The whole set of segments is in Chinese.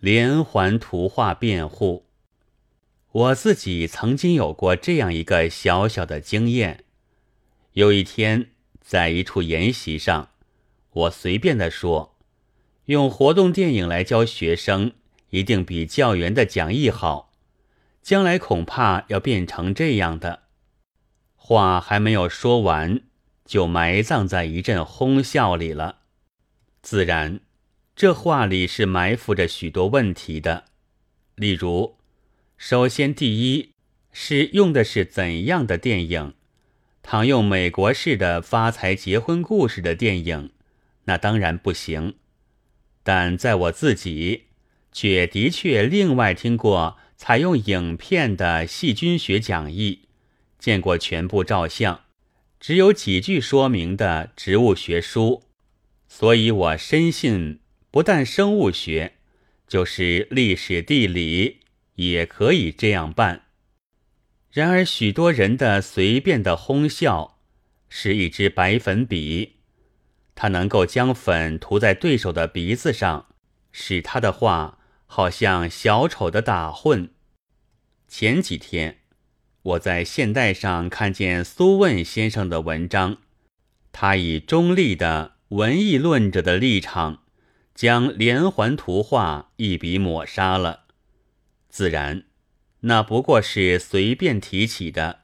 连环图画辩护。我自己曾经有过这样一个小小的经验。有一天，在一处研习上，我随便的说，用活动电影来教学生，一定比教员的讲义好。将来恐怕要变成这样的。话还没有说完，就埋葬在一阵哄笑里了。自然，这话里是埋伏着许多问题的。例如，首先第一是用的是怎样的电影？倘用美国式的发财结婚故事的电影，那当然不行。但在我自己，却的确另外听过采用影片的细菌学讲义，见过全部照相，只有几句说明的植物学书。所以我深信，不但生物学，就是历史地理也可以这样办。然而，许多人的随便的哄笑，是一支白粉笔，它能够将粉涂在对手的鼻子上，使他的话好像小丑的打混。前几天，我在现代上看见苏问先生的文章，他以中立的。文艺论者的立场，将连环图画一笔抹杀了。自然，那不过是随便提起的，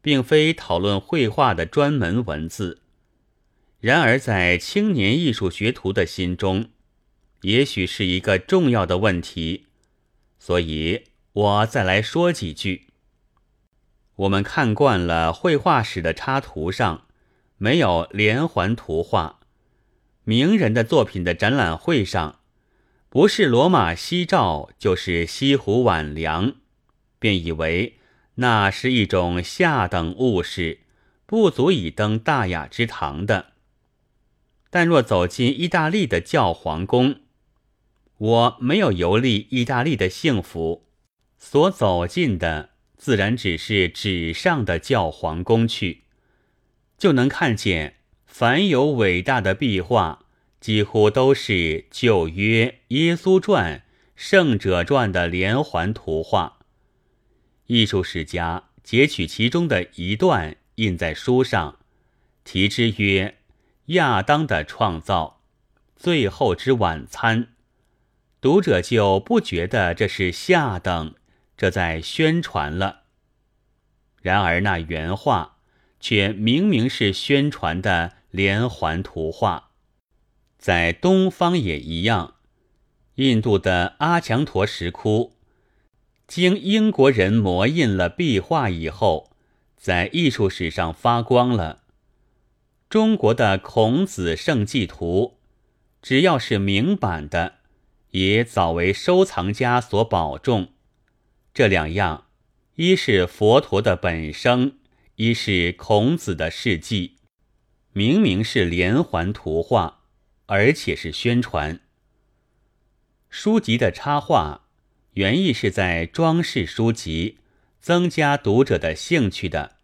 并非讨论绘画的专门文字。然而，在青年艺术学徒的心中，也许是一个重要的问题。所以我再来说几句。我们看惯了绘画史的插图上没有连环图画。名人的作品的展览会上，不是罗马夕照，就是西湖晚凉，便以为那是一种下等物事，不足以登大雅之堂的。但若走进意大利的教皇宫，我没有游历意大利的幸福，所走进的自然只是纸上的教皇宫去，就能看见。凡有伟大的壁画，几乎都是旧约、耶稣传、圣者传的连环图画。艺术史家截取其中的一段印在书上，题之曰《亚当的创造》，最后之晚餐。读者就不觉得这是下等，这在宣传了。然而那原画却明明是宣传的。连环图画，在东方也一样。印度的阿强陀石窟，经英国人磨印了壁画以后，在艺术史上发光了。中国的孔子圣迹图，只要是明版的，也早为收藏家所保重。这两样，一是佛陀的本生，一是孔子的事迹。明明是连环图画，而且是宣传。书籍的插画原意是在装饰书籍，增加读者的兴趣的，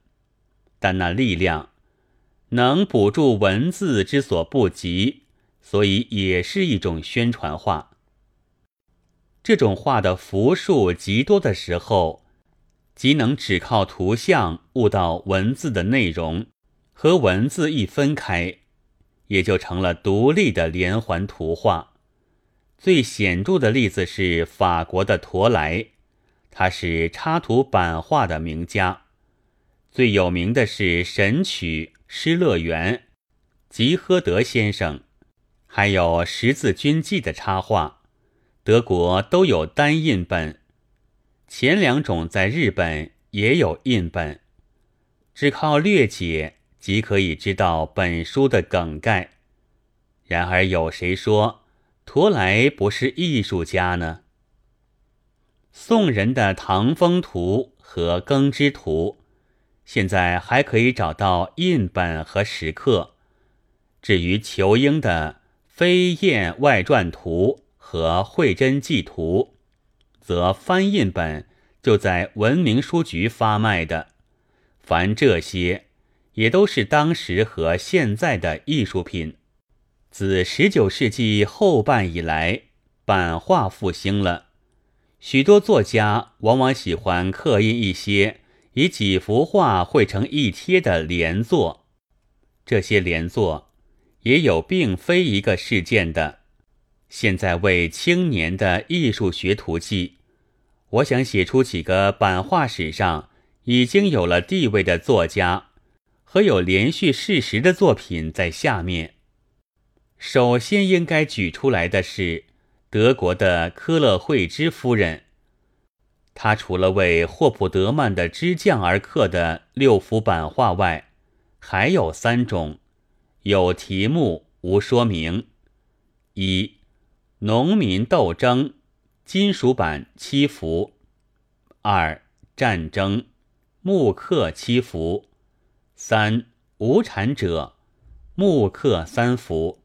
但那力量能补助文字之所不及，所以也是一种宣传画。这种画的幅数极多的时候，即能只靠图像悟到文字的内容。和文字一分开，也就成了独立的连环图画。最显著的例子是法国的陀莱，他是插图版画的名家。最有名的是《神曲》《失乐园》，吉诃德先生，还有《十字军记》的插画，德国都有单印本，前两种在日本也有印本，只靠略解。即可以知道本书的梗概。然而，有谁说陀莱不是艺术家呢？宋人的《唐风图》和《耕织图》，现在还可以找到印本和石刻。至于仇英的《飞燕外传图》和《会真记图》，则翻印本就在文明书局发卖的。凡这些。也都是当时和现在的艺术品。自十九世纪后半以来，版画复兴了。许多作家往往喜欢刻印一些以几幅画绘成一贴的连作，这些连作也有并非一个事件的。现在为青年的艺术学徒记，我想写出几个版画史上已经有了地位的作家和有连续事实的作品在下面。首先应该举出来的是。德国的科勒惠芝夫人，她除了为霍普德曼的支将而刻的六幅版画外，还有三种，有题目无说明：一、农民斗争，金属版七幅；二、战争，木刻七幅；三、无产者，木刻三幅。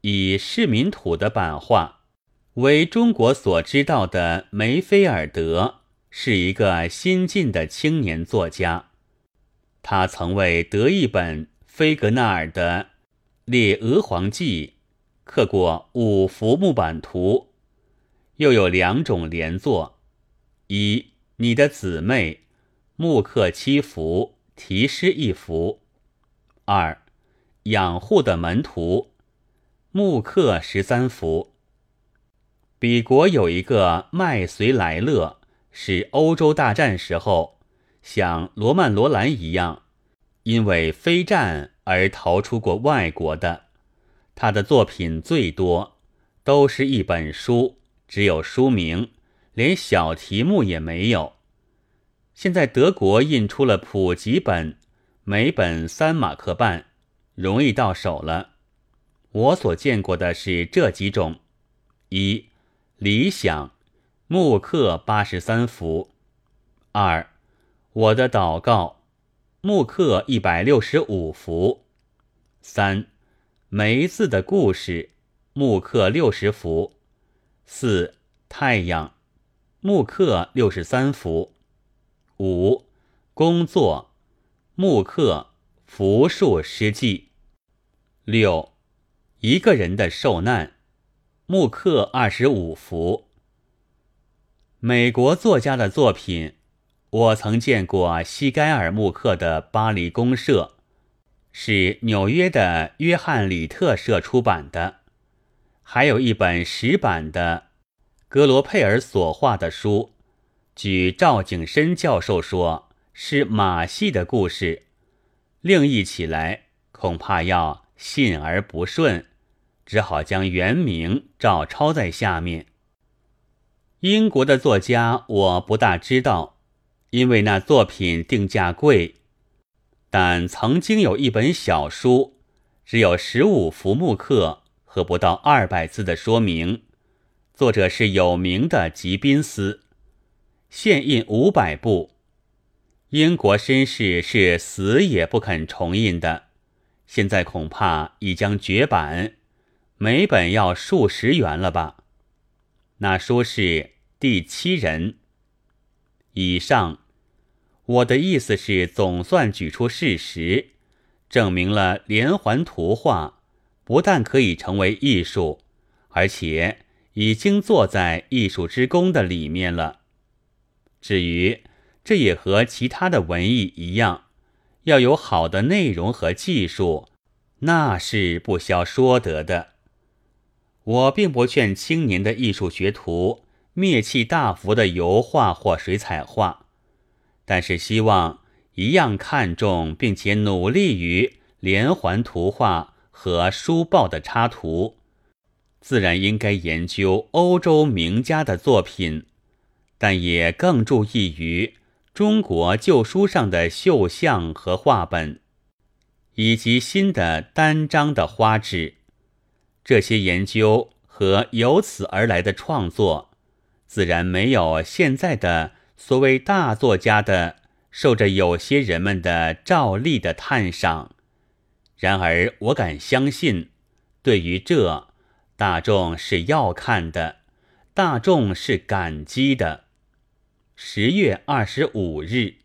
以市民土的版画为中国所知道的梅菲尔德是一个新晋的青年作家，他曾为德译本菲格纳尔的《列俄皇记》刻过五幅木版图，又有两种连作：一你的姊妹木刻七幅，题诗一幅；二养护的门徒。木刻十三幅。比国有一个麦随莱勒，是欧洲大战时候像罗曼罗兰一样，因为非战而逃出过外国的。他的作品最多，都是一本书，只有书名，连小题目也没有。现在德国印出了普及本，每本三马克半，容易到手了。我所见过的是这几种：一、理想，木刻八十三幅；二、我的祷告，木刻一百六十五幅；三、梅子的故事，木刻六十幅；四、太阳，木刻六十三幅；五、工作，木刻幅数诗记；六。一个人的受难，木刻二十五幅。美国作家的作品，我曾见过西盖尔木刻的《巴黎公社》，是纽约的约翰里特社出版的；还有一本石版的格罗佩尔所画的书，据赵景深教授说是马戏的故事，另译起来恐怕要信而不顺。只好将原名照抄在下面。英国的作家我不大知道，因为那作品定价贵。但曾经有一本小书，只有十五幅木刻和不到二百字的说明，作者是有名的吉宾斯，现印五百部。英国绅士是死也不肯重印的，现在恐怕已将绝版。每本要数十元了吧？那书是第七人以上。我的意思是，总算举出事实，证明了连环图画不但可以成为艺术，而且已经坐在艺术之宫的里面了。至于这也和其他的文艺一样，要有好的内容和技术，那是不消说得的。我并不劝青年的艺术学徒灭弃大幅的油画或水彩画，但是希望一样看重并且努力于连环图画和书报的插图，自然应该研究欧洲名家的作品，但也更注意于中国旧书上的绣像和画本，以及新的单张的花纸。这些研究和由此而来的创作，自然没有现在的所谓大作家的受着有些人们的照例的探赏。然而，我敢相信，对于这大众是要看的，大众是感激的。十月二十五日。